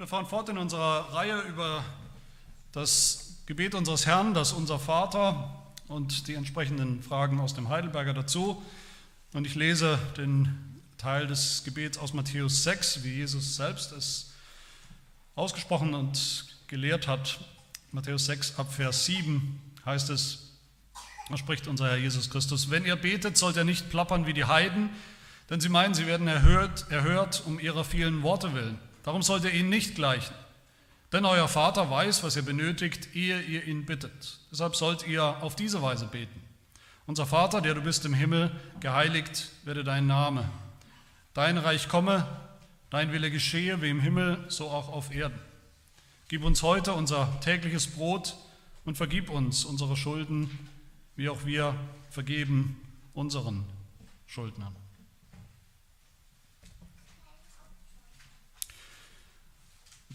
Wir fahren fort in unserer Reihe über das Gebet unseres Herrn, das unser Vater und die entsprechenden Fragen aus dem Heidelberger dazu. Und ich lese den Teil des Gebets aus Matthäus 6, wie Jesus selbst es ausgesprochen und gelehrt hat. Matthäus 6 ab Vers 7 heißt es, da spricht unser Herr Jesus Christus, wenn ihr betet, sollt ihr nicht plappern wie die Heiden, denn sie meinen, sie werden erhört, erhört um ihrer vielen Worte willen. Darum sollt ihr ihnen nicht gleichen. Denn euer Vater weiß, was ihr benötigt, ehe ihr ihn bittet. Deshalb sollt ihr auf diese Weise beten. Unser Vater, der du bist im Himmel, geheiligt werde dein Name. Dein Reich komme, dein Wille geschehe, wie im Himmel, so auch auf Erden. Gib uns heute unser tägliches Brot und vergib uns unsere Schulden, wie auch wir vergeben unseren Schuldnern.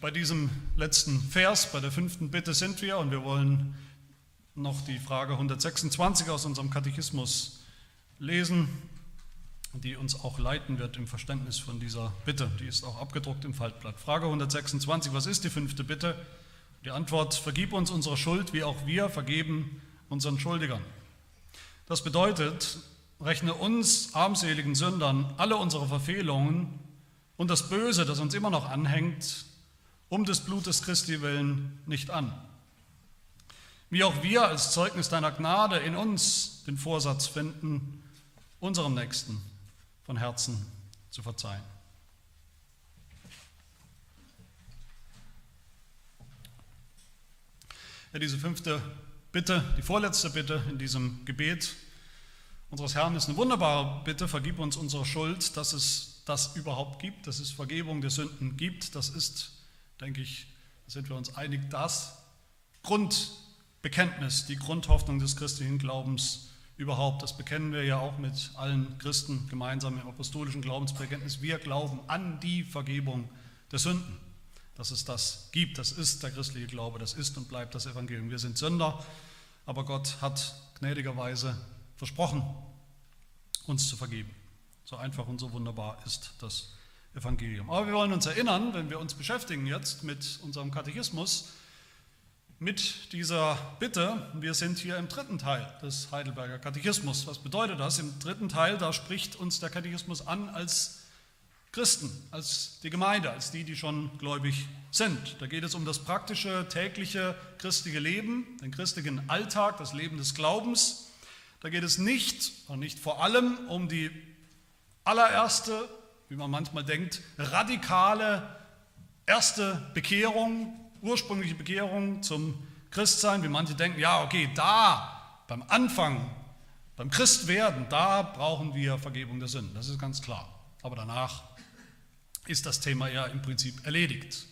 Bei diesem letzten Vers, bei der fünften Bitte sind wir und wir wollen noch die Frage 126 aus unserem Katechismus lesen, die uns auch leiten wird im Verständnis von dieser Bitte. Die ist auch abgedruckt im Faltblatt. Frage 126, was ist die fünfte Bitte? Die Antwort, vergib uns unsere Schuld, wie auch wir vergeben unseren Schuldigern. Das bedeutet, rechne uns armseligen Sündern alle unsere Verfehlungen und das Böse, das uns immer noch anhängt, um des Blutes Christi willen nicht an. Wie auch wir als Zeugnis deiner Gnade in uns den Vorsatz finden, unserem Nächsten von Herzen zu verzeihen. Ja, diese fünfte Bitte, die vorletzte Bitte in diesem Gebet unseres Herrn ist eine wunderbare Bitte, vergib uns unsere Schuld, dass es das überhaupt gibt, dass es Vergebung der Sünden gibt. Das ist denke ich, sind wir uns einig, das Grundbekenntnis, die Grundhoffnung des christlichen Glaubens überhaupt, das bekennen wir ja auch mit allen Christen gemeinsam im apostolischen Glaubensbekenntnis. Wir glauben an die Vergebung der Sünden, dass es das gibt. Das ist der christliche Glaube, das ist und bleibt das Evangelium. Wir sind Sünder, aber Gott hat gnädigerweise versprochen, uns zu vergeben. So einfach und so wunderbar ist das Evangelium. Aber wir wollen uns erinnern, wenn wir uns beschäftigen jetzt mit unserem Katechismus, mit dieser Bitte, wir sind hier im dritten Teil des Heidelberger Katechismus. Was bedeutet das? Im dritten Teil, da spricht uns der Katechismus an als Christen, als die Gemeinde, als die, die schon gläubig sind. Da geht es um das praktische, tägliche christliche Leben, den christlichen Alltag, das Leben des Glaubens. Da geht es nicht und nicht vor allem um die allererste wie man manchmal denkt, radikale erste Bekehrung, ursprüngliche Bekehrung zum Christsein, wie manche denken, ja, okay, da, beim Anfang, beim Christwerden, da brauchen wir Vergebung der Sünden, das ist ganz klar. Aber danach ist das Thema ja im Prinzip erledigt.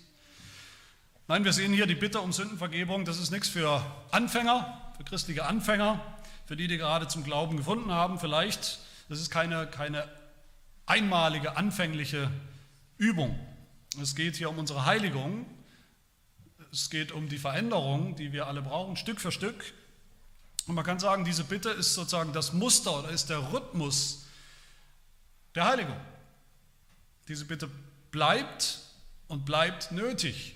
Nein, wir sehen hier die Bitte um Sündenvergebung, das ist nichts für Anfänger, für christliche Anfänger, für die, die gerade zum Glauben gefunden haben, vielleicht. Das ist keine, keine einmalige, anfängliche Übung. Es geht hier um unsere Heiligung. Es geht um die Veränderung, die wir alle brauchen, Stück für Stück. Und man kann sagen, diese Bitte ist sozusagen das Muster oder ist der Rhythmus der Heiligung. Diese Bitte bleibt und bleibt nötig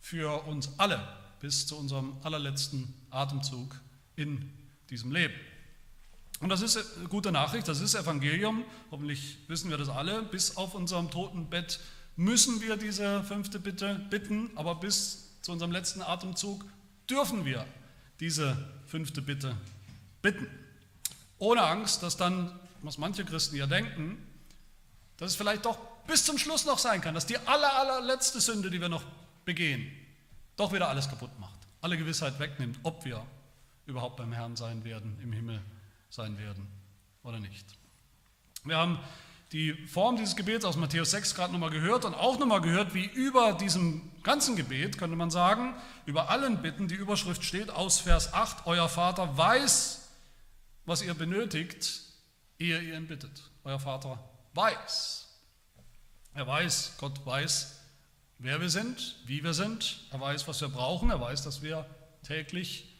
für uns alle bis zu unserem allerletzten Atemzug in diesem Leben. Und das ist eine gute Nachricht, das ist Evangelium. Hoffentlich wissen wir das alle. Bis auf unserem Totenbett müssen wir diese fünfte Bitte bitten, aber bis zu unserem letzten Atemzug dürfen wir diese fünfte Bitte bitten. Ohne Angst, dass dann, was manche Christen ja denken, dass es vielleicht doch bis zum Schluss noch sein kann, dass die aller, allerletzte Sünde, die wir noch begehen, doch wieder alles kaputt macht, alle Gewissheit wegnimmt, ob wir überhaupt beim Herrn sein werden im Himmel sein werden oder nicht. Wir haben die Form dieses Gebets aus Matthäus 6 gerade nochmal gehört und auch nochmal gehört, wie über diesem ganzen Gebet, könnte man sagen, über allen Bitten die Überschrift steht aus Vers 8, euer Vater weiß, was ihr benötigt, ehe ihr ihn bittet. Euer Vater weiß. Er weiß, Gott weiß, wer wir sind, wie wir sind. Er weiß, was wir brauchen. Er weiß, dass wir täglich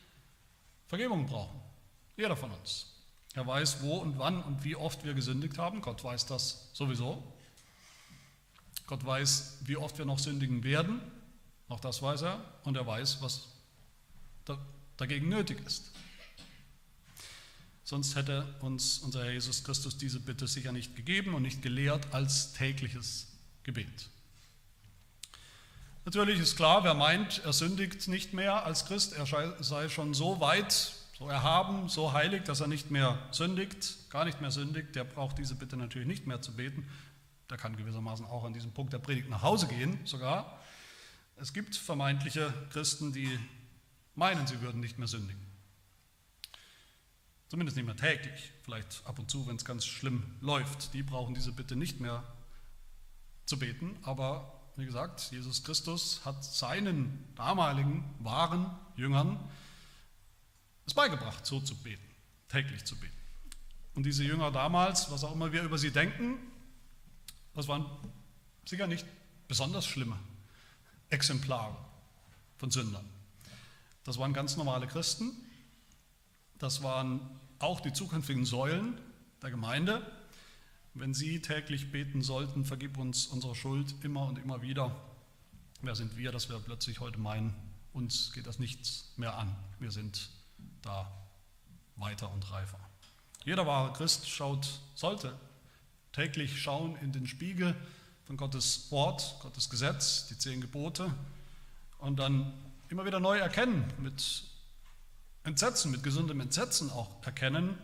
Vergebung brauchen. Jeder von uns. Er weiß, wo und wann und wie oft wir gesündigt haben. Gott weiß das sowieso. Gott weiß, wie oft wir noch sündigen werden, auch das weiß er, und er weiß, was dagegen nötig ist. Sonst hätte uns unser Herr Jesus Christus diese Bitte sicher nicht gegeben und nicht gelehrt als tägliches Gebet. Natürlich ist klar, wer meint, er sündigt nicht mehr als Christ, er sei schon so weit, so erhaben, so heilig, dass er nicht mehr sündigt, gar nicht mehr sündigt, der braucht diese Bitte natürlich nicht mehr zu beten. Der kann gewissermaßen auch an diesem Punkt der Predigt nach Hause gehen, sogar. Es gibt vermeintliche Christen, die meinen, sie würden nicht mehr sündigen. Zumindest nicht mehr täglich, vielleicht ab und zu, wenn es ganz schlimm läuft. Die brauchen diese Bitte nicht mehr zu beten, aber wie gesagt, Jesus Christus hat seinen damaligen wahren Jüngern es beigebracht, so zu beten, täglich zu beten. Und diese Jünger damals, was auch immer wir über sie denken, das waren sicher nicht besonders schlimme Exemplare von Sündern. Das waren ganz normale Christen. Das waren auch die zukünftigen Säulen der Gemeinde, wenn Sie täglich beten sollten, vergib uns unsere Schuld immer und immer wieder. Wer sind wir, dass wir plötzlich heute meinen, uns geht das nichts mehr an. Wir sind da weiter und reifer. Jeder wahre Christ schaut, sollte täglich schauen in den Spiegel von Gottes Wort, Gottes Gesetz, die zehn Gebote und dann immer wieder neu erkennen, mit Entsetzen, mit gesundem Entsetzen auch erkennen,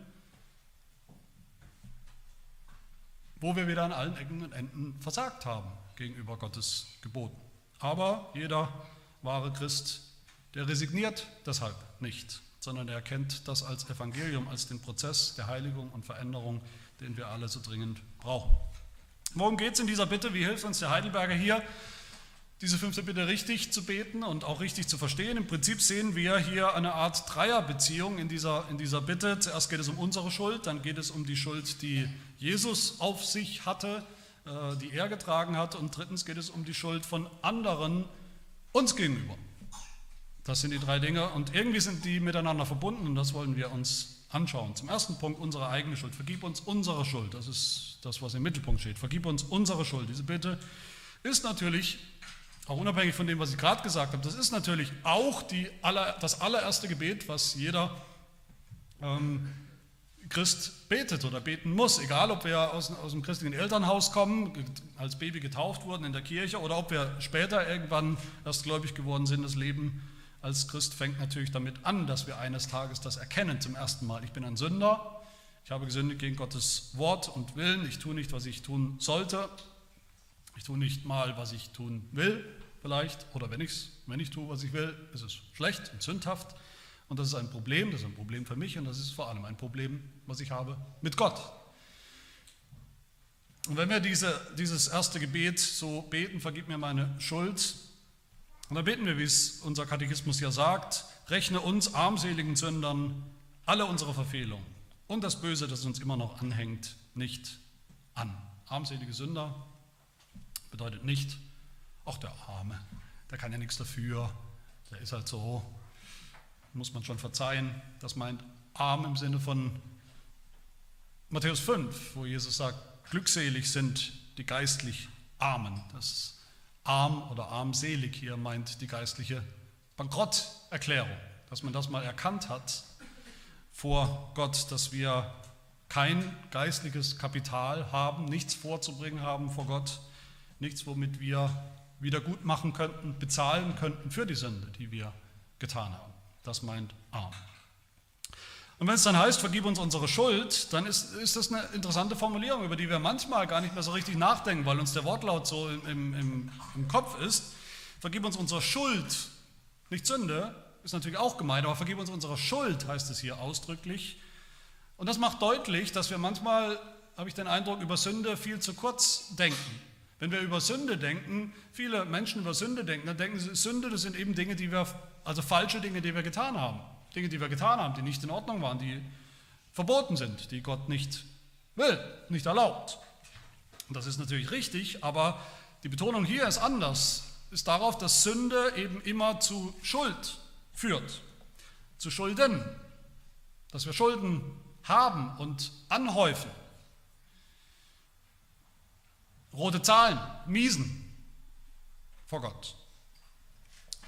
wo wir wieder an allen Ecken und Enden versagt haben gegenüber Gottes Geboten. Aber jeder wahre Christ, der resigniert deshalb nicht, sondern er erkennt das als Evangelium, als den Prozess der Heiligung und Veränderung, den wir alle so dringend brauchen. Worum geht es in dieser Bitte? Wie hilft uns der Heidelberger hier? diese fünfte Bitte richtig zu beten und auch richtig zu verstehen. Im Prinzip sehen wir hier eine Art Dreierbeziehung in dieser, in dieser Bitte. Zuerst geht es um unsere Schuld, dann geht es um die Schuld, die Jesus auf sich hatte, äh, die er getragen hat und drittens geht es um die Schuld von anderen uns gegenüber. Das sind die drei Dinge und irgendwie sind die miteinander verbunden und das wollen wir uns anschauen. Zum ersten Punkt unsere eigene Schuld. Vergib uns unsere Schuld. Das ist das, was im Mittelpunkt steht. Vergib uns unsere Schuld. Diese Bitte ist natürlich auch unabhängig von dem, was ich gerade gesagt habe, das ist natürlich auch die aller, das allererste Gebet, was jeder ähm, Christ betet oder beten muss. Egal, ob wir aus, aus dem christlichen Elternhaus kommen, als Baby getauft wurden in der Kirche oder ob wir später irgendwann erst gläubig geworden sind. Das Leben als Christ fängt natürlich damit an, dass wir eines Tages das erkennen zum ersten Mal. Ich bin ein Sünder, ich habe gesündigt gegen Gottes Wort und Willen, ich tue nicht, was ich tun sollte ich tue nicht mal, was ich tun will, vielleicht, oder wenn, ich's, wenn ich tue, was ich will, ist es schlecht und sündhaft. Und das ist ein Problem, das ist ein Problem für mich und das ist vor allem ein Problem, was ich habe mit Gott. Und wenn wir diese, dieses erste Gebet so beten, vergib mir meine Schuld, und dann beten wir, wie es unser Katechismus ja sagt, rechne uns armseligen Sündern alle unsere Verfehlungen und das Böse, das uns immer noch anhängt, nicht an. Armselige Sünder, Bedeutet nicht, ach der Arme, der kann ja nichts dafür, der ist halt so, muss man schon verzeihen. Das meint arm im Sinne von Matthäus 5, wo Jesus sagt, glückselig sind die geistlich Armen. Das arm oder armselig hier meint die geistliche Bankrotterklärung, dass man das mal erkannt hat vor Gott, dass wir kein geistliches Kapital haben, nichts vorzubringen haben vor Gott, nichts, womit wir wieder gut machen könnten, bezahlen könnten für die Sünde, die wir getan haben. Das meint arm. Und wenn es dann heißt, vergib uns unsere Schuld, dann ist, ist das eine interessante Formulierung, über die wir manchmal gar nicht mehr so richtig nachdenken, weil uns der Wortlaut so im, im, im Kopf ist. Vergib uns unsere Schuld, nicht Sünde, ist natürlich auch gemeint, aber vergib uns unsere Schuld, heißt es hier ausdrücklich. Und das macht deutlich, dass wir manchmal, habe ich den Eindruck, über Sünde viel zu kurz denken. Wenn wir über Sünde denken, viele Menschen über Sünde denken, dann denken sie, Sünde, das sind eben Dinge, die wir, also falsche Dinge, die wir getan haben. Dinge, die wir getan haben, die nicht in Ordnung waren, die verboten sind, die Gott nicht will, nicht erlaubt. Und das ist natürlich richtig, aber die Betonung hier ist anders, ist darauf, dass Sünde eben immer zu Schuld führt, zu Schulden, dass wir Schulden haben und anhäufen. Rote Zahlen, Miesen, vor Gott.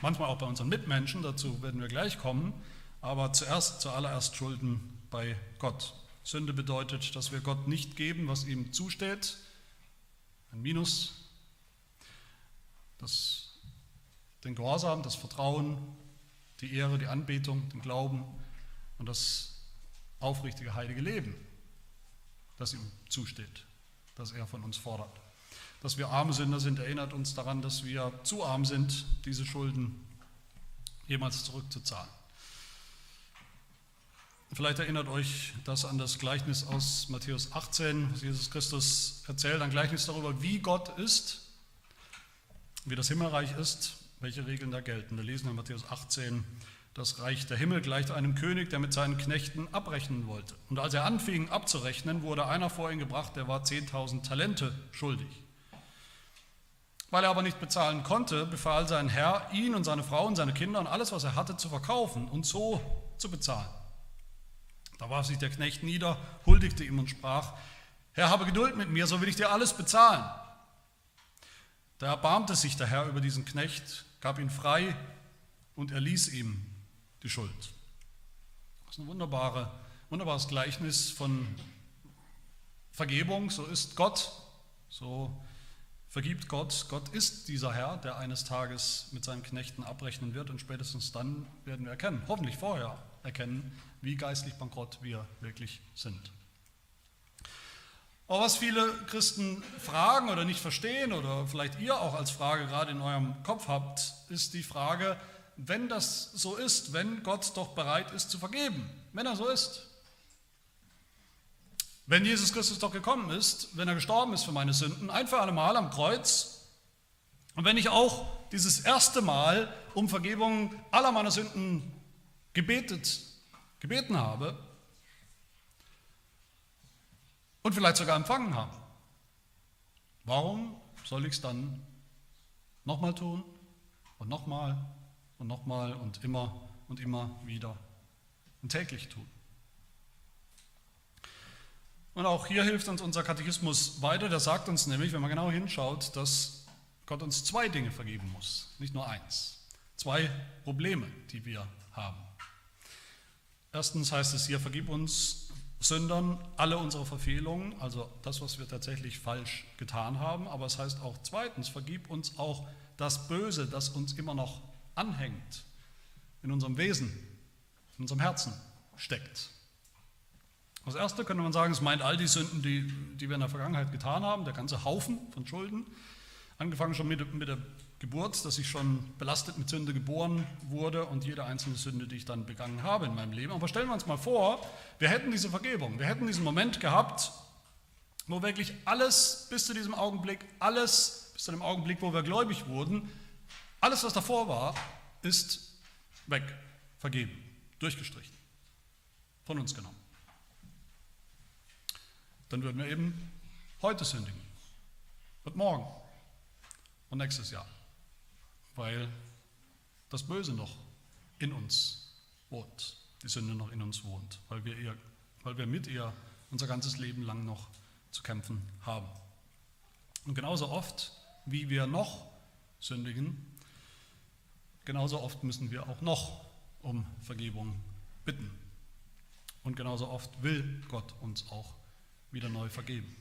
Manchmal auch bei unseren Mitmenschen, dazu werden wir gleich kommen, aber zuerst, zuallererst Schulden bei Gott. Sünde bedeutet, dass wir Gott nicht geben, was ihm zusteht, ein Minus, das, den Gehorsam, das Vertrauen, die Ehre, die Anbetung, den Glauben und das aufrichtige, heilige Leben, das ihm zusteht, das er von uns fordert. Dass wir arme Sünder sind, erinnert uns daran, dass wir zu arm sind, diese Schulden jemals zurückzuzahlen. Vielleicht erinnert euch das an das Gleichnis aus Matthäus 18, was Jesus Christus erzählt, ein Gleichnis darüber, wie Gott ist, wie das Himmelreich ist, welche Regeln da gelten. Wir lesen in Matthäus 18, das Reich der Himmel gleicht einem König, der mit seinen Knechten abrechnen wollte. Und als er anfing abzurechnen, wurde einer vor ihn gebracht, der war 10.000 Talente schuldig. Weil er aber nicht bezahlen konnte, befahl sein Herr, ihn und seine Frau und seine Kinder und alles, was er hatte, zu verkaufen und so zu bezahlen. Da warf sich der Knecht nieder, huldigte ihm und sprach, Herr, habe Geduld mit mir, so will ich dir alles bezahlen. Da erbarmte sich der Herr über diesen Knecht, gab ihn frei und erließ ihm die Schuld. Das ist ein wunderbare, wunderbares Gleichnis von Vergebung. So ist Gott, so vergibt Gott. Gott ist dieser Herr, der eines Tages mit seinen Knechten abrechnen wird und spätestens dann werden wir erkennen, hoffentlich vorher erkennen, wie geistlich bankrott wir wirklich sind. Aber was viele Christen fragen oder nicht verstehen oder vielleicht ihr auch als Frage gerade in eurem Kopf habt, ist die Frage, wenn das so ist, wenn Gott doch bereit ist zu vergeben, wenn er so ist. Wenn Jesus Christus doch gekommen ist, wenn er gestorben ist für meine Sünden, ein für alle Mal am Kreuz, und wenn ich auch dieses erste Mal um Vergebung aller meiner Sünden gebetet, gebeten habe und vielleicht sogar empfangen habe, warum soll ich es dann nochmal tun und nochmal und nochmal und immer und immer wieder und täglich tun. Und auch hier hilft uns unser Katechismus weiter. Der sagt uns nämlich, wenn man genau hinschaut, dass Gott uns zwei Dinge vergeben muss, nicht nur eins. Zwei Probleme, die wir haben. Erstens heißt es hier, vergib uns Sündern alle unsere Verfehlungen, also das, was wir tatsächlich falsch getan haben. Aber es heißt auch zweitens, vergib uns auch das Böse, das uns immer noch anhängt, in unserem Wesen, in unserem Herzen steckt. Das erste könnte man sagen, es meint all die Sünden, die, die wir in der Vergangenheit getan haben, der ganze Haufen von Schulden, angefangen schon mit, mit der Geburt, dass ich schon belastet mit Sünde geboren wurde und jede einzelne Sünde, die ich dann begangen habe in meinem Leben. Aber stellen wir uns mal vor, wir hätten diese Vergebung, wir hätten diesen Moment gehabt, wo wirklich alles bis zu diesem Augenblick, alles bis zu dem Augenblick, wo wir gläubig wurden, alles, was davor war, ist weg, vergeben, durchgestrichen, von uns genommen. Dann würden wir eben heute sündigen und morgen und nächstes Jahr, weil das Böse noch in uns wohnt, die Sünde noch in uns wohnt, weil wir, ihr, weil wir mit ihr unser ganzes Leben lang noch zu kämpfen haben. Und genauso oft, wie wir noch sündigen, genauso oft müssen wir auch noch um Vergebung bitten. Und genauso oft will Gott uns auch wieder neu vergeben.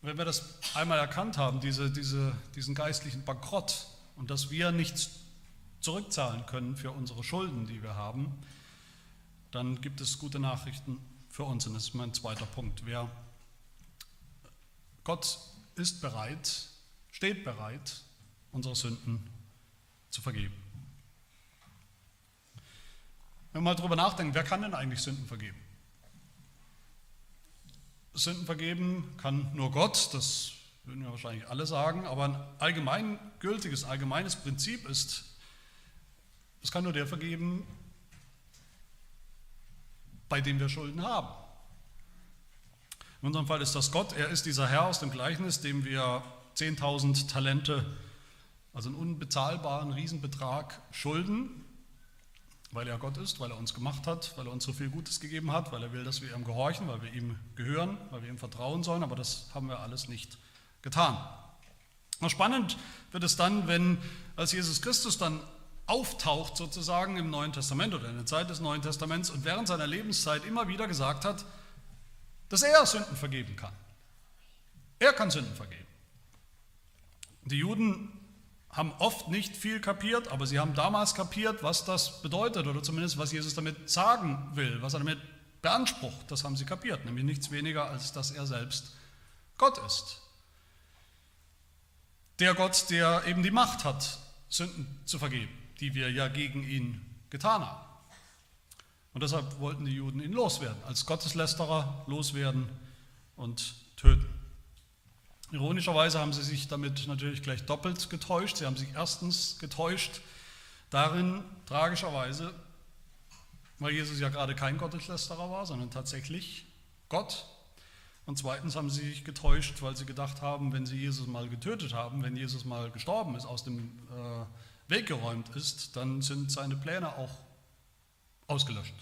Wenn wir das einmal erkannt haben, diese, diese, diesen geistlichen Bankrott und dass wir nichts zurückzahlen können für unsere Schulden, die wir haben, dann gibt es gute Nachrichten für uns. Und das ist mein zweiter Punkt. Wer Gott ist bereit, steht bereit, unsere Sünden zu vergeben. Wenn wir mal darüber nachdenken, wer kann denn eigentlich Sünden vergeben? Sünden vergeben kann nur Gott, das würden wir wahrscheinlich alle sagen, aber ein allgemeingültiges, allgemeines Prinzip ist, es kann nur der vergeben, bei dem wir Schulden haben. In unserem Fall ist das Gott, er ist dieser Herr aus dem Gleichnis, dem wir 10.000 Talente, also einen unbezahlbaren Riesenbetrag schulden, weil er Gott ist, weil er uns gemacht hat, weil er uns so viel Gutes gegeben hat, weil er will, dass wir ihm gehorchen, weil wir ihm gehören, weil wir ihm vertrauen sollen, aber das haben wir alles nicht getan. Und spannend wird es dann, wenn als Jesus Christus dann auftaucht sozusagen im Neuen Testament oder in der Zeit des Neuen Testaments und während seiner Lebenszeit immer wieder gesagt hat, dass er Sünden vergeben kann. Er kann Sünden vergeben. Die Juden haben oft nicht viel kapiert, aber sie haben damals kapiert, was das bedeutet oder zumindest was Jesus damit sagen will, was er damit beansprucht. Das haben sie kapiert, nämlich nichts weniger, als dass er selbst Gott ist. Der Gott, der eben die Macht hat, Sünden zu vergeben, die wir ja gegen ihn getan haben. Und deshalb wollten die Juden ihn loswerden, als Gotteslästerer loswerden und töten. Ironischerweise haben sie sich damit natürlich gleich doppelt getäuscht. Sie haben sich erstens getäuscht darin, tragischerweise, weil Jesus ja gerade kein Gotteslästerer war, sondern tatsächlich Gott. Und zweitens haben sie sich getäuscht, weil sie gedacht haben, wenn sie Jesus mal getötet haben, wenn Jesus mal gestorben ist, aus dem äh, Weg geräumt ist, dann sind seine Pläne auch ausgelöscht.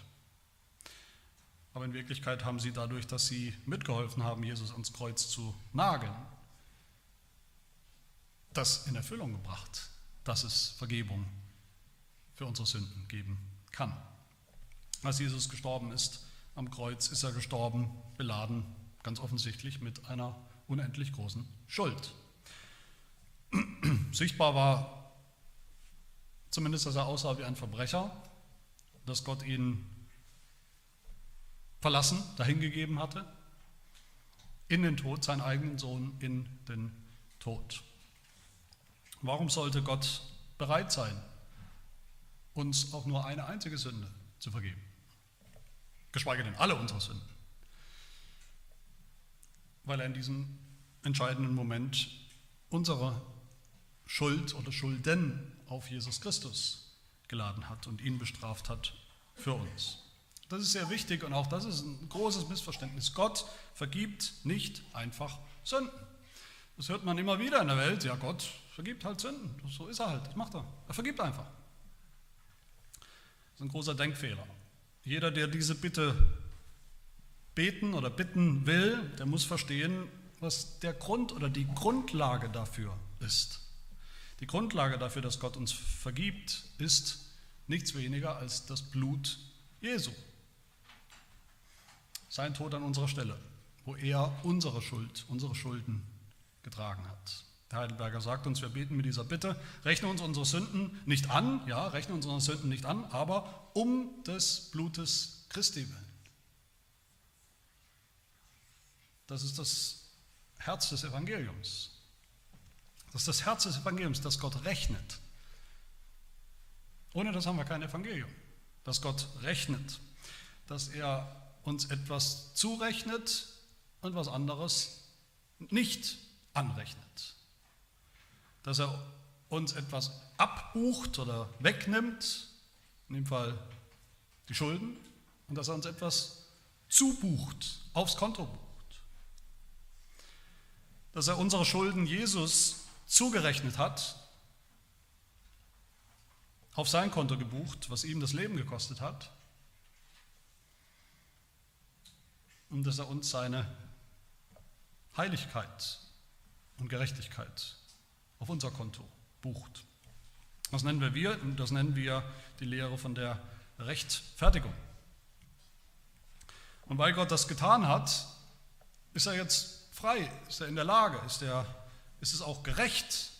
Aber in Wirklichkeit haben sie dadurch, dass sie mitgeholfen haben, Jesus ans Kreuz zu nageln, das in Erfüllung gebracht, dass es Vergebung für unsere Sünden geben kann. Als Jesus gestorben ist am Kreuz, ist er gestorben, beladen, ganz offensichtlich mit einer unendlich großen Schuld. Sichtbar war zumindest, dass er aussah wie ein Verbrecher, dass Gott ihn verlassen, dahingegeben hatte, in den Tod, seinen eigenen Sohn in den Tod. Warum sollte Gott bereit sein, uns auch nur eine einzige Sünde zu vergeben? Geschweige denn alle unsere Sünden. Weil er in diesem entscheidenden Moment unsere Schuld oder Schulden auf Jesus Christus geladen hat und ihn bestraft hat für uns. Das ist sehr wichtig und auch das ist ein großes Missverständnis. Gott vergibt nicht einfach Sünden. Das hört man immer wieder in der Welt. Ja, Gott vergibt halt Sünden. So ist er halt. Das macht er. Er vergibt einfach. Das ist ein großer Denkfehler. Jeder, der diese Bitte beten oder bitten will, der muss verstehen, was der Grund oder die Grundlage dafür ist. Die Grundlage dafür, dass Gott uns vergibt, ist nichts weniger als das Blut Jesu sein Tod an unserer Stelle, wo er unsere Schuld, unsere Schulden getragen hat. Der Heidelberger sagt uns, wir beten mit dieser Bitte, rechne uns unsere Sünden nicht an, ja, rechne unsere Sünden nicht an, aber um des Blutes Christi willen. Das ist das Herz des Evangeliums. Das ist das Herz des Evangeliums, dass Gott rechnet. Ohne das haben wir kein Evangelium. Dass Gott rechnet, dass er uns etwas zurechnet und was anderes nicht anrechnet. Dass er uns etwas abbucht oder wegnimmt, in dem Fall die Schulden, und dass er uns etwas zubucht, aufs Konto bucht. Dass er unsere Schulden Jesus zugerechnet hat, auf sein Konto gebucht, was ihm das Leben gekostet hat und dass er uns seine Heiligkeit und Gerechtigkeit auf unser Konto bucht. Das nennen wir wir, das nennen wir die Lehre von der Rechtfertigung. Und weil Gott das getan hat, ist er jetzt frei, ist er in der Lage, ist, er, ist es auch gerecht,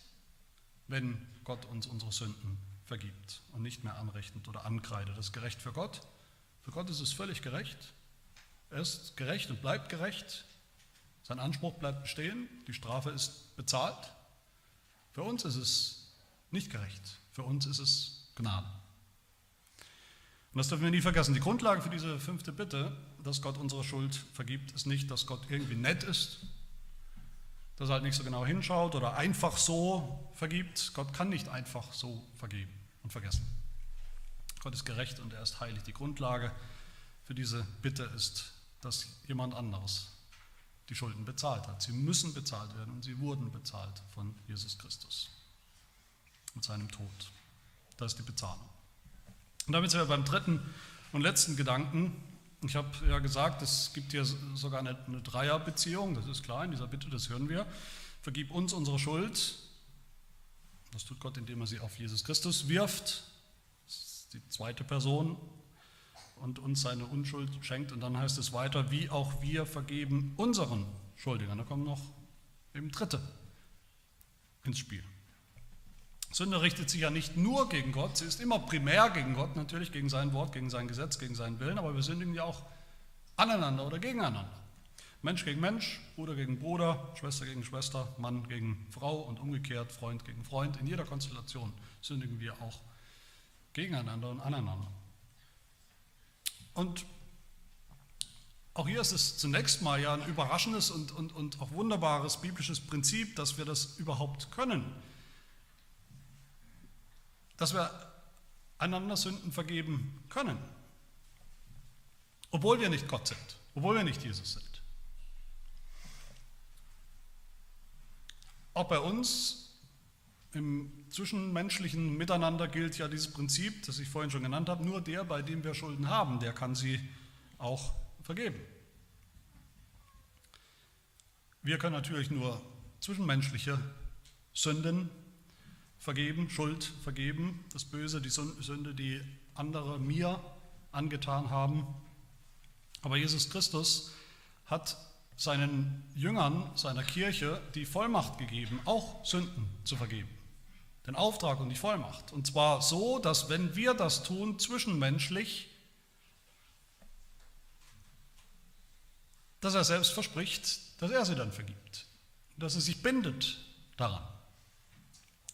wenn Gott uns unsere Sünden vergibt und nicht mehr anrechnet oder ankreidet. Das ist gerecht für Gott. Für Gott ist es völlig gerecht. Er ist gerecht und bleibt gerecht. Sein Anspruch bleibt bestehen. Die Strafe ist bezahlt. Für uns ist es nicht gerecht. Für uns ist es Gnade. Und das dürfen wir nie vergessen. Die Grundlage für diese fünfte Bitte, dass Gott unsere Schuld vergibt, ist nicht, dass Gott irgendwie nett ist, dass er halt nicht so genau hinschaut oder einfach so vergibt. Gott kann nicht einfach so vergeben und vergessen. Gott ist gerecht und er ist heilig. Die Grundlage für diese Bitte ist dass jemand anderes die Schulden bezahlt hat. Sie müssen bezahlt werden und sie wurden bezahlt von Jesus Christus mit seinem Tod. Das ist die Bezahlung. Und damit sind wir beim dritten und letzten Gedanken. Ich habe ja gesagt, es gibt hier sogar eine, eine Dreierbeziehung, das ist klar in dieser Bitte, das hören wir. vergib uns unsere Schuld. Das tut Gott, indem er sie auf Jesus Christus wirft. Das ist die zweite Person und uns seine Unschuld schenkt. Und dann heißt es weiter, wie auch wir vergeben unseren Schuldigern. Da kommen noch eben Dritte ins Spiel. Sünde richtet sich ja nicht nur gegen Gott, sie ist immer primär gegen Gott, natürlich gegen sein Wort, gegen sein Gesetz, gegen seinen Willen, aber wir sündigen ja auch aneinander oder gegeneinander. Mensch gegen Mensch, Bruder gegen Bruder, Schwester gegen Schwester, Mann gegen Frau und umgekehrt, Freund gegen Freund. In jeder Konstellation sündigen wir auch gegeneinander und aneinander. Und auch hier ist es zunächst mal ja ein überraschendes und, und, und auch wunderbares biblisches Prinzip, dass wir das überhaupt können. Dass wir einander Sünden vergeben können. Obwohl wir nicht Gott sind, obwohl wir nicht Jesus sind. Auch bei uns im zwischenmenschlichen Miteinander gilt ja dieses Prinzip, das ich vorhin schon genannt habe, nur der, bei dem wir Schulden haben, der kann sie auch vergeben. Wir können natürlich nur zwischenmenschliche Sünden vergeben, Schuld vergeben, das Böse, die Sünde, die andere mir angetan haben. Aber Jesus Christus hat seinen Jüngern, seiner Kirche die Vollmacht gegeben, auch Sünden zu vergeben. Den Auftrag und die Vollmacht. Und zwar so, dass wenn wir das tun, zwischenmenschlich, dass er selbst verspricht, dass er sie dann vergibt. Dass er sich bindet daran.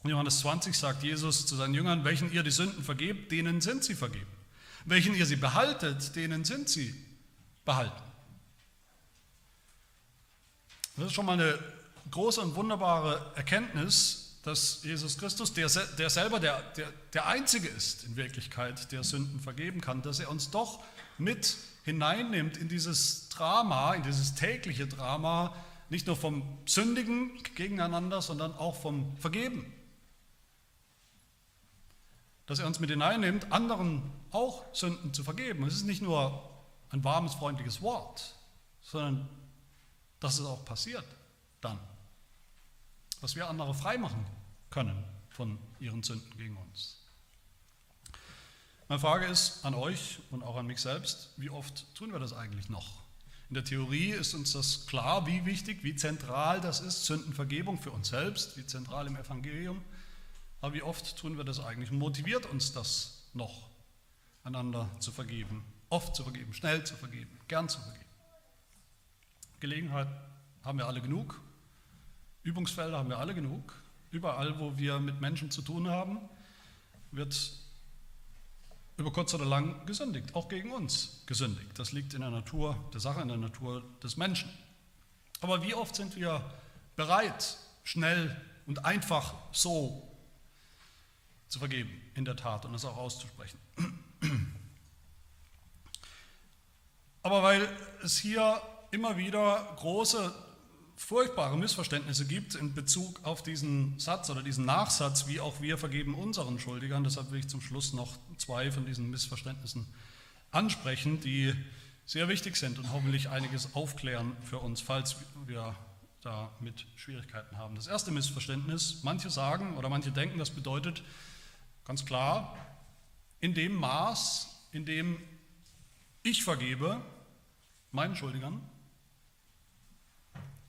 In Johannes 20 sagt Jesus zu seinen Jüngern, welchen ihr die Sünden vergebt, denen sind sie vergeben. Welchen ihr sie behaltet, denen sind sie behalten. Das ist schon mal eine große und wunderbare Erkenntnis, dass Jesus Christus, der, der selber der, der, der Einzige ist in Wirklichkeit, der Sünden vergeben kann, dass er uns doch mit hineinnimmt in dieses Drama, in dieses tägliche Drama, nicht nur vom Sündigen gegeneinander, sondern auch vom Vergeben. Dass er uns mit hineinnimmt, anderen auch Sünden zu vergeben. Es ist nicht nur ein warmes, freundliches Wort, sondern dass es auch passiert dann. Dass wir andere freimachen können von ihren Sünden gegen uns. Meine Frage ist an euch und auch an mich selbst, wie oft tun wir das eigentlich noch? In der Theorie ist uns das klar, wie wichtig, wie zentral das ist, Sündenvergebung für uns selbst, wie zentral im Evangelium. Aber wie oft tun wir das eigentlich? Motiviert uns das noch, einander zu vergeben, oft zu vergeben, schnell zu vergeben, gern zu vergeben? Gelegenheit haben wir alle genug. Übungsfelder haben wir alle genug. Überall, wo wir mit Menschen zu tun haben, wird über kurz oder lang gesündigt, auch gegen uns gesündigt. Das liegt in der Natur der Sache, in der Natur des Menschen. Aber wie oft sind wir bereit, schnell und einfach so zu vergeben, in der Tat, und es auch auszusprechen? Aber weil es hier immer wieder große, furchtbare Missverständnisse gibt in Bezug auf diesen Satz oder diesen Nachsatz, wie auch wir vergeben unseren Schuldigern. Deshalb will ich zum Schluss noch zwei von diesen Missverständnissen ansprechen, die sehr wichtig sind und hoffentlich einiges aufklären für uns, falls wir da mit Schwierigkeiten haben. Das erste Missverständnis, manche sagen oder manche denken, das bedeutet ganz klar, in dem Maß, in dem ich vergebe meinen Schuldigern,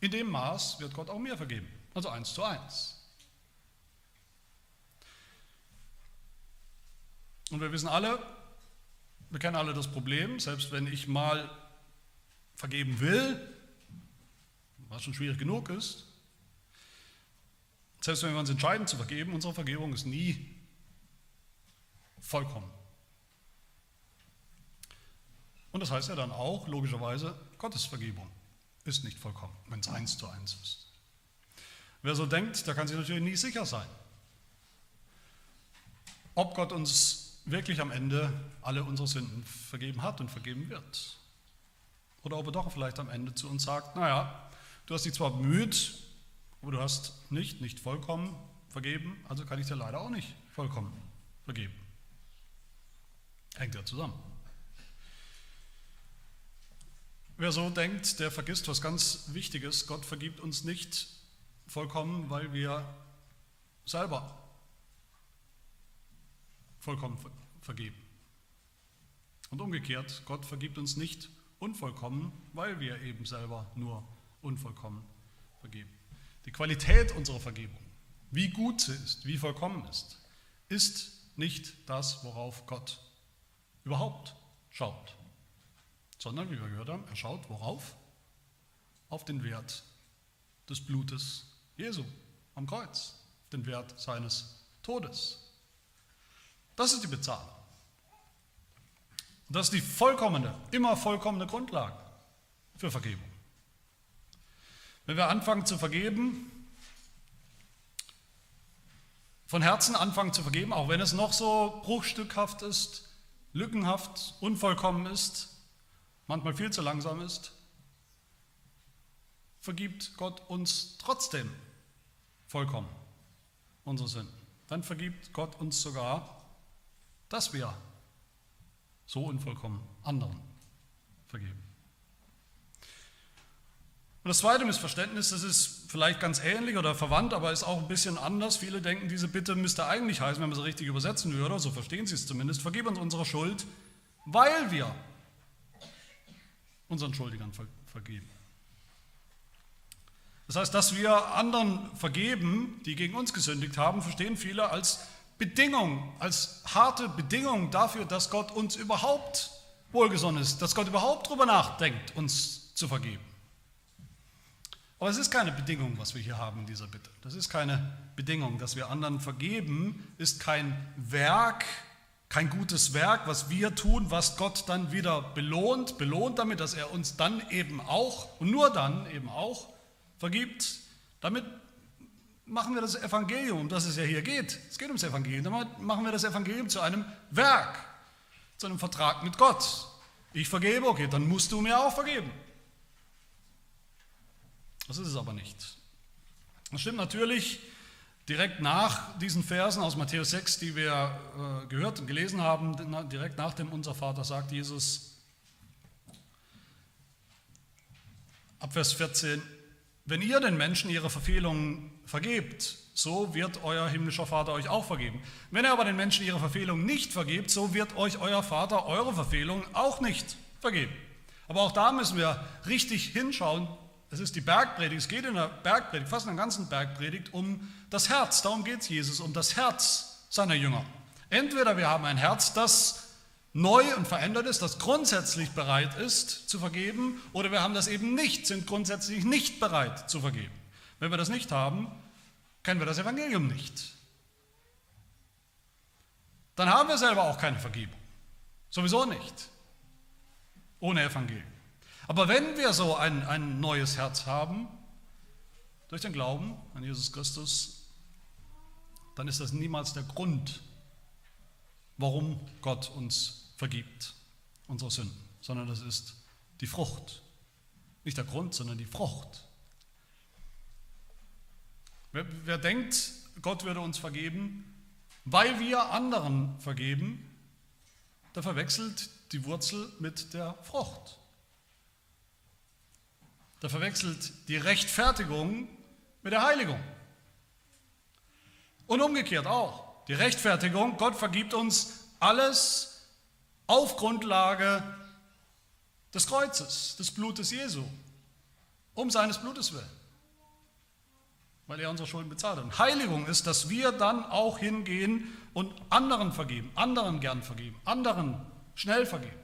in dem Maß wird Gott auch mir vergeben. Also eins zu eins. Und wir wissen alle, wir kennen alle das Problem, selbst wenn ich mal vergeben will, was schon schwierig genug ist, selbst wenn wir uns entscheiden zu vergeben, unsere Vergebung ist nie vollkommen. Und das heißt ja dann auch, logischerweise, Gottes Vergebung ist nicht vollkommen, wenn es eins zu eins ist. Wer so denkt, der kann sich natürlich nie sicher sein, ob Gott uns wirklich am Ende alle unsere Sünden vergeben hat und vergeben wird. Oder ob er doch vielleicht am Ende zu uns sagt, naja, du hast dich zwar bemüht, aber du hast nicht, nicht vollkommen vergeben, also kann ich dir leider auch nicht vollkommen vergeben. Hängt ja zusammen. Wer so denkt, der vergisst was ganz Wichtiges. Gott vergibt uns nicht vollkommen, weil wir selber vollkommen vergeben. Und umgekehrt, Gott vergibt uns nicht unvollkommen, weil wir eben selber nur unvollkommen vergeben. Die Qualität unserer Vergebung, wie gut sie ist, wie vollkommen ist, ist nicht das, worauf Gott überhaupt schaut, sondern, wie wir gehört haben, er schaut worauf? Auf den Wert des Blutes Jesu am Kreuz, den Wert seines Todes. Das ist die Bezahlung. Das ist die vollkommene, immer vollkommene Grundlage für Vergebung. Wenn wir anfangen zu vergeben, von Herzen anfangen zu vergeben, auch wenn es noch so bruchstückhaft ist, lückenhaft, unvollkommen ist, manchmal viel zu langsam ist, vergibt Gott uns trotzdem vollkommen unsere Sünden. Dann vergibt Gott uns sogar, dass wir so unvollkommen anderen vergeben. Und das zweite Missverständnis, das ist vielleicht ganz ähnlich oder verwandt, aber ist auch ein bisschen anders. Viele denken, diese Bitte müsste eigentlich heißen, wenn man sie richtig übersetzen würde, so verstehen sie es zumindest, vergib uns unsere Schuld, weil wir unseren Schuldigern vergeben. Das heißt, dass wir anderen vergeben, die gegen uns gesündigt haben, verstehen viele als Bedingung, als harte Bedingung dafür, dass Gott uns überhaupt wohlgesonnen ist, dass Gott überhaupt darüber nachdenkt, uns zu vergeben. Aber es ist keine Bedingung, was wir hier haben in dieser Bitte. Das ist keine Bedingung. Dass wir anderen vergeben, ist kein Werk, kein gutes Werk, was wir tun, was Gott dann wieder belohnt, belohnt damit, dass er uns dann eben auch und nur dann eben auch vergibt. Damit machen wir das Evangelium, um das es ja hier geht. Es geht ums Evangelium. Damit machen wir das Evangelium zu einem Werk, zu einem Vertrag mit Gott. Ich vergebe, okay, dann musst du mir auch vergeben. Das ist es aber nicht. Das stimmt natürlich direkt nach diesen Versen aus Matthäus 6, die wir äh, gehört und gelesen haben, direkt nach dem Unser Vater sagt Jesus ab Vers 14, wenn ihr den Menschen ihre Verfehlungen vergebt, so wird euer himmlischer Vater euch auch vergeben. Wenn ihr aber den Menschen ihre Verfehlungen nicht vergebt, so wird euch euer Vater eure Verfehlungen auch nicht vergeben. Aber auch da müssen wir richtig hinschauen, es ist die Bergpredigt, es geht in der Bergpredigt, fast in der ganzen Bergpredigt, um das Herz. Darum geht es Jesus, um das Herz seiner Jünger. Entweder wir haben ein Herz, das neu und verändert ist, das grundsätzlich bereit ist zu vergeben, oder wir haben das eben nicht, sind grundsätzlich nicht bereit zu vergeben. Wenn wir das nicht haben, kennen wir das Evangelium nicht. Dann haben wir selber auch keine Vergebung. Sowieso nicht. Ohne Evangelium. Aber wenn wir so ein, ein neues Herz haben, durch den Glauben an Jesus Christus, dann ist das niemals der Grund, warum Gott uns vergibt, unsere Sünden, sondern das ist die Frucht. Nicht der Grund, sondern die Frucht. Wer, wer denkt, Gott würde uns vergeben, weil wir anderen vergeben, der verwechselt die Wurzel mit der Frucht der verwechselt die Rechtfertigung mit der Heiligung. Und umgekehrt auch. Die Rechtfertigung, Gott vergibt uns alles auf Grundlage des Kreuzes, des Blutes Jesu, um seines Blutes willen, weil er unsere Schulden bezahlt hat. Und Heiligung ist, dass wir dann auch hingehen und anderen vergeben, anderen gern vergeben, anderen schnell vergeben,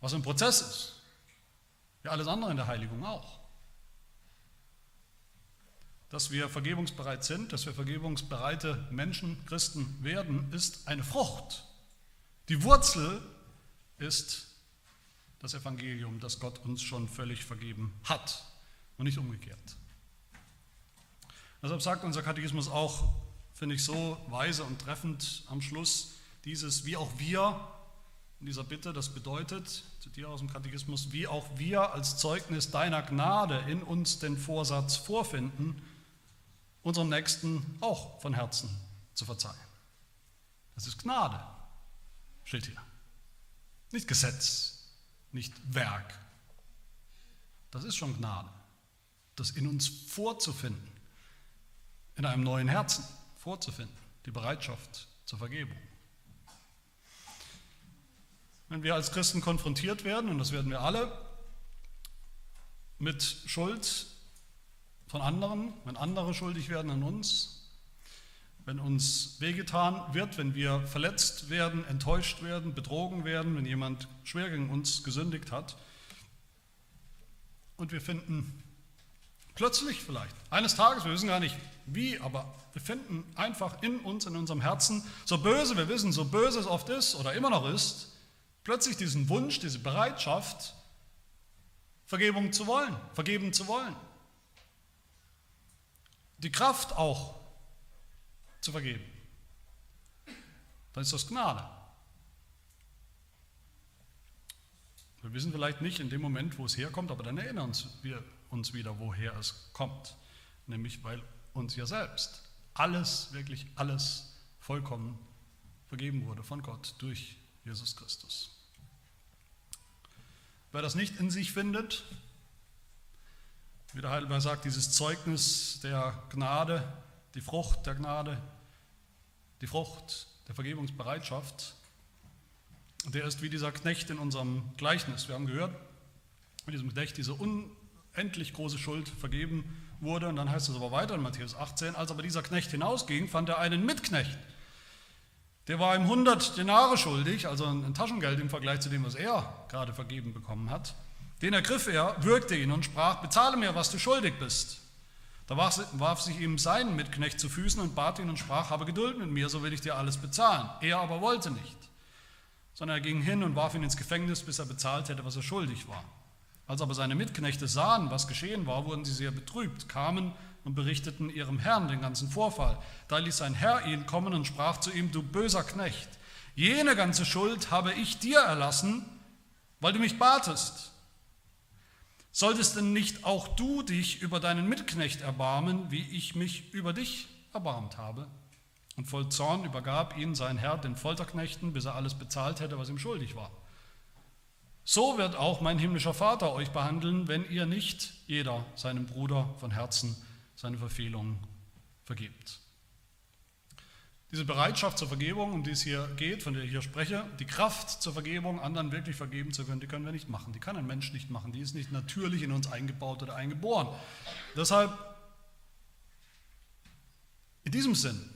was ein Prozess ist. Wie alles andere in der Heiligung auch. Dass wir vergebungsbereit sind, dass wir vergebungsbereite Menschen, Christen werden, ist eine Frucht. Die Wurzel ist das Evangelium, das Gott uns schon völlig vergeben hat und nicht umgekehrt. Deshalb sagt unser Katechismus auch, finde ich so weise und treffend am Schluss, dieses, wie auch wir in dieser Bitte. Das bedeutet, zitiere aus dem Katechismus, wie auch wir als Zeugnis deiner Gnade in uns den Vorsatz vorfinden, unserem Nächsten auch von Herzen zu verzeihen. Das ist Gnade, steht hier. Nicht Gesetz, nicht Werk. Das ist schon Gnade. das in uns vorzufinden, in einem neuen Herzen vorzufinden, die Bereitschaft zur Vergebung. Wenn wir als Christen konfrontiert werden, und das werden wir alle, mit Schuld von anderen, wenn andere schuldig werden an uns, wenn uns wehgetan wird, wenn wir verletzt werden, enttäuscht werden, betrogen werden, wenn jemand schwer gegen uns gesündigt hat und wir finden plötzlich vielleicht, eines Tages, wir wissen gar nicht wie, aber wir finden einfach in uns, in unserem Herzen, so böse wir wissen, so böse es oft ist oder immer noch ist, plötzlich diesen Wunsch, diese Bereitschaft, Vergebung zu wollen, vergeben zu wollen. Die Kraft auch zu vergeben. Dann ist das Gnade. Wir wissen vielleicht nicht in dem Moment, wo es herkommt, aber dann erinnern wir uns wieder, woher es kommt. Nämlich, weil uns ja selbst alles, wirklich alles vollkommen vergeben wurde von Gott durch Jesus Christus. Wer das nicht in sich findet, wie der Heidelberg sagt, dieses Zeugnis der Gnade, die Frucht der Gnade, die Frucht der Vergebungsbereitschaft, der ist wie dieser Knecht in unserem Gleichnis. Wir haben gehört, mit diesem Knecht diese unendlich große Schuld vergeben wurde. Und dann heißt es aber weiter in Matthäus 18, als aber dieser Knecht hinausging, fand er einen Mitknecht. Der war ihm 100 Denare schuldig, also ein Taschengeld im Vergleich zu dem, was er gerade vergeben bekommen hat. Den ergriff er, würgte ihn und sprach, bezahle mir, was du schuldig bist. Da warf sich ihm sein Mitknecht zu Füßen und bat ihn und sprach, habe Geduld mit mir, so will ich dir alles bezahlen. Er aber wollte nicht, sondern er ging hin und warf ihn ins Gefängnis, bis er bezahlt hätte, was er schuldig war. Als aber seine Mitknechte sahen, was geschehen war, wurden sie sehr betrübt, kamen und berichteten ihrem Herrn den ganzen Vorfall. Da ließ sein Herr ihn kommen und sprach zu ihm, du böser Knecht, jene ganze Schuld habe ich dir erlassen, weil du mich batest. Solltest denn nicht auch du dich über deinen Mitknecht erbarmen, wie ich mich über dich erbarmt habe? Und voll Zorn übergab ihn sein Herr den Folterknechten, bis er alles bezahlt hätte, was ihm schuldig war. So wird auch mein himmlischer Vater euch behandeln, wenn ihr nicht jeder seinem Bruder von Herzen seine Verfehlungen vergibt. Diese Bereitschaft zur Vergebung, um die es hier geht, von der ich hier spreche, die Kraft zur Vergebung, anderen wirklich vergeben zu können, die können wir nicht machen. Die kann ein Mensch nicht machen. Die ist nicht natürlich in uns eingebaut oder eingeboren. Deshalb, in diesem Sinn,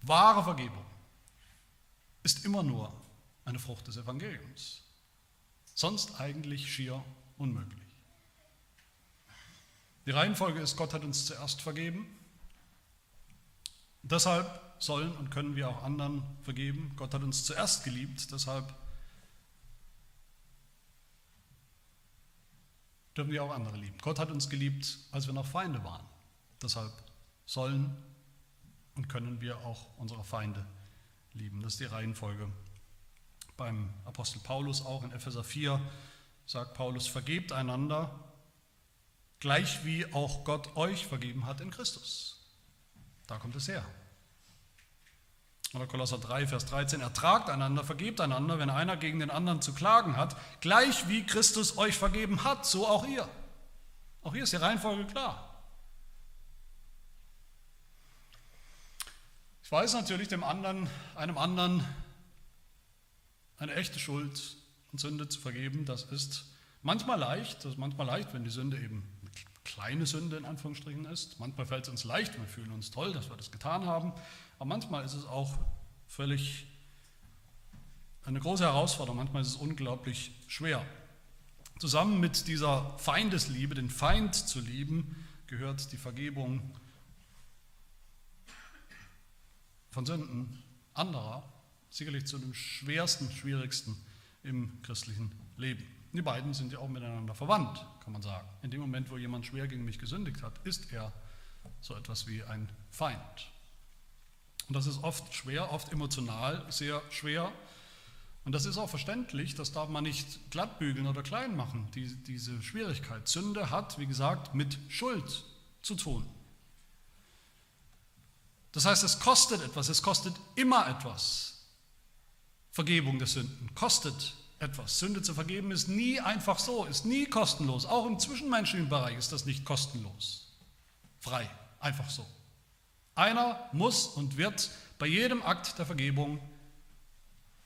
wahre Vergebung ist immer nur eine Frucht des Evangeliums. Sonst eigentlich schier unmöglich. Die Reihenfolge ist, Gott hat uns zuerst vergeben. Deshalb sollen und können wir auch anderen vergeben. Gott hat uns zuerst geliebt, deshalb dürfen wir auch andere lieben. Gott hat uns geliebt, als wir noch Feinde waren. Deshalb sollen und können wir auch unsere Feinde lieben. Das ist die Reihenfolge. Beim Apostel Paulus auch in Epheser 4 sagt Paulus, vergebt einander, gleich wie auch Gott euch vergeben hat in Christus. Da kommt es her. Oder Kolosser 3, Vers 13, ertragt einander, vergebt einander, wenn einer gegen den anderen zu klagen hat, gleich wie Christus euch vergeben hat, so auch ihr. Auch hier ist die Reihenfolge klar. Ich weiß natürlich dem anderen, einem anderen eine echte Schuld und Sünde zu vergeben, das ist manchmal leicht, das ist manchmal leicht, wenn die Sünde eben kleine Sünde in Anführungsstrichen ist. Manchmal fällt es uns leicht, wir fühlen uns toll, dass wir das getan haben. Aber manchmal ist es auch völlig eine große Herausforderung, manchmal ist es unglaublich schwer. Zusammen mit dieser Feindesliebe, den Feind zu lieben, gehört die Vergebung von Sünden anderer sicherlich zu dem schwersten, schwierigsten im christlichen Leben. Die beiden sind ja auch miteinander verwandt, kann man sagen. In dem Moment, wo jemand schwer gegen mich gesündigt hat, ist er so etwas wie ein Feind. Und das ist oft schwer, oft emotional sehr schwer. Und das ist auch verständlich, das darf man nicht glattbügeln oder klein machen, die, diese Schwierigkeit. Sünde hat, wie gesagt, mit Schuld zu tun. Das heißt, es kostet etwas, es kostet immer etwas. Vergebung der Sünden kostet etwas. Sünde zu vergeben ist nie einfach so, ist nie kostenlos. Auch im zwischenmenschlichen Bereich ist das nicht kostenlos. Frei, einfach so. Einer muss und wird bei jedem Akt der Vergebung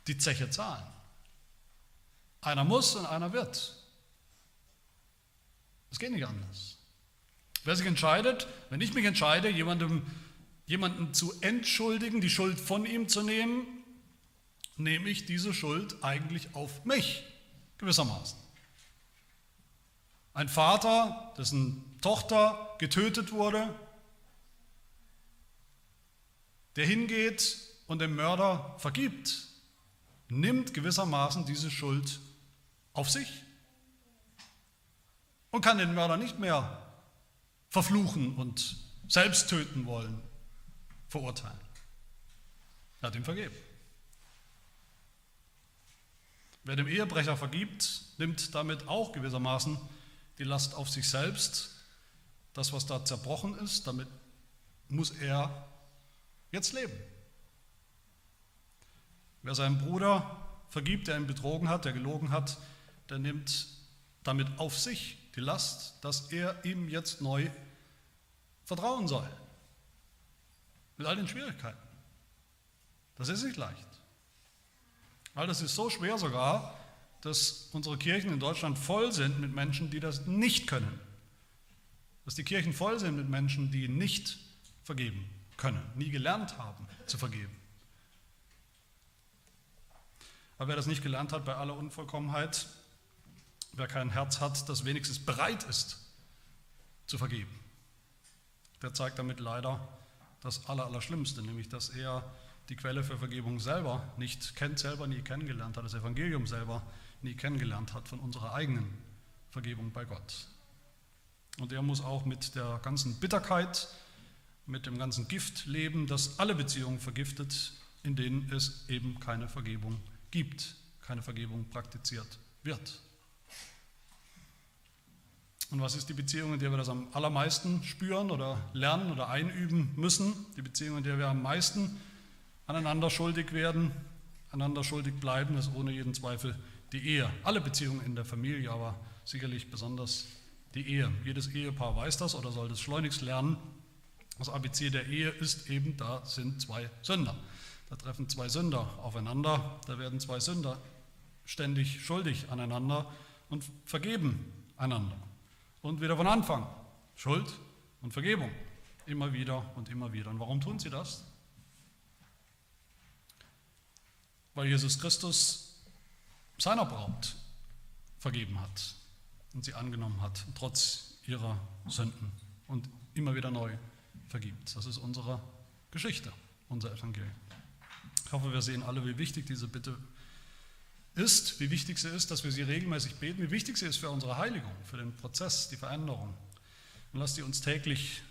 die Zeche zahlen. Einer muss und einer wird. Es geht nicht anders. Wer sich entscheidet, wenn ich mich entscheide, jemandem, jemanden zu entschuldigen, die Schuld von ihm zu nehmen, nehme ich diese Schuld eigentlich auf mich, gewissermaßen. Ein Vater, dessen Tochter getötet wurde, der hingeht und dem Mörder vergibt, nimmt gewissermaßen diese Schuld auf sich und kann den Mörder nicht mehr verfluchen und selbst töten wollen, verurteilen. Er hat ihm vergeben. Wer dem Ehebrecher vergibt, nimmt damit auch gewissermaßen die Last auf sich selbst. Das, was da zerbrochen ist, damit muss er jetzt leben. Wer seinem Bruder vergibt, der ihn betrogen hat, der gelogen hat, der nimmt damit auf sich die Last, dass er ihm jetzt neu vertrauen soll. Mit all den Schwierigkeiten. Das ist nicht leicht. All das ist so schwer sogar, dass unsere Kirchen in Deutschland voll sind mit Menschen, die das nicht können. Dass die Kirchen voll sind mit Menschen, die nicht vergeben können, nie gelernt haben zu vergeben. Aber wer das nicht gelernt hat bei aller Unvollkommenheit, wer kein Herz hat, das wenigstens bereit ist zu vergeben, der zeigt damit leider das Allerallerschlimmste, nämlich dass er die Quelle für Vergebung selber nicht kennt, selber nie kennengelernt hat, das Evangelium selber nie kennengelernt hat von unserer eigenen Vergebung bei Gott. Und er muss auch mit der ganzen Bitterkeit, mit dem ganzen Gift leben, das alle Beziehungen vergiftet, in denen es eben keine Vergebung gibt keine Vergebung praktiziert wird. Und was ist die Beziehung, in der wir das am allermeisten spüren oder lernen oder einüben müssen? Die Beziehung, in der wir am meisten aneinander schuldig werden, einander schuldig bleiben, ist ohne jeden Zweifel die Ehe. Alle Beziehungen in der Familie, aber sicherlich besonders die Ehe. Jedes Ehepaar weiß das oder soll das schleunigst lernen. Das ABC der Ehe ist eben, da sind zwei Sünder. Da treffen zwei Sünder aufeinander, da werden zwei Sünder ständig schuldig aneinander und vergeben einander. Und wieder von Anfang. Schuld und Vergebung. Immer wieder und immer wieder. Und warum tun sie das? Weil Jesus Christus seiner Braut vergeben hat und sie angenommen hat, trotz ihrer Sünden und immer wieder neu vergibt. Das ist unsere Geschichte, unser Evangelium. Ich hoffe, wir sehen alle, wie wichtig diese Bitte ist, wie wichtig sie ist, dass wir sie regelmäßig beten, wie wichtig sie ist für unsere Heiligung, für den Prozess, die Veränderung. Und lasst sie uns täglich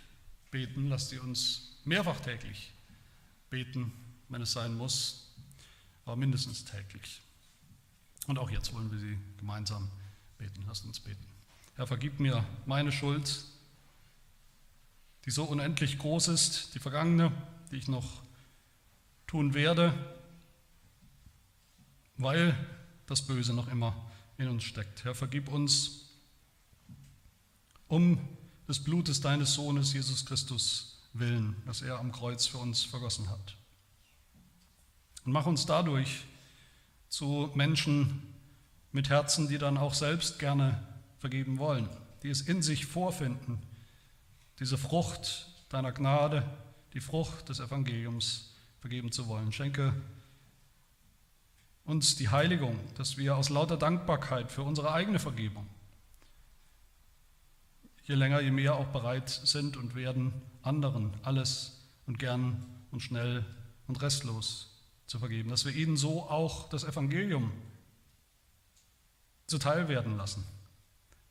beten, lasst sie uns mehrfach täglich beten, wenn es sein muss, aber mindestens täglich. Und auch jetzt wollen wir sie gemeinsam beten. Lasst uns beten. Herr, vergib mir meine Schuld, die so unendlich groß ist, die vergangene, die ich noch tun werde, weil das Böse noch immer in uns steckt. Herr, vergib uns um des Blutes deines Sohnes Jesus Christus willen, das er am Kreuz für uns vergossen hat. Und mach uns dadurch zu Menschen mit Herzen, die dann auch selbst gerne vergeben wollen, die es in sich vorfinden, diese Frucht deiner Gnade, die Frucht des Evangeliums vergeben zu wollen. Schenke uns die Heiligung, dass wir aus lauter Dankbarkeit für unsere eigene Vergebung je länger, je mehr auch bereit sind und werden, anderen alles und gern und schnell und restlos zu vergeben. Dass wir ihnen so auch das Evangelium zuteil werden lassen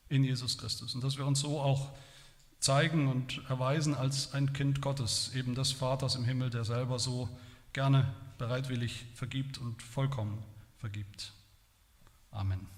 in Jesus Christus und dass wir uns so auch zeigen und erweisen als ein Kind Gottes, eben des Vaters im Himmel, der selber so gerne bereitwillig vergibt und vollkommen vergibt. Amen.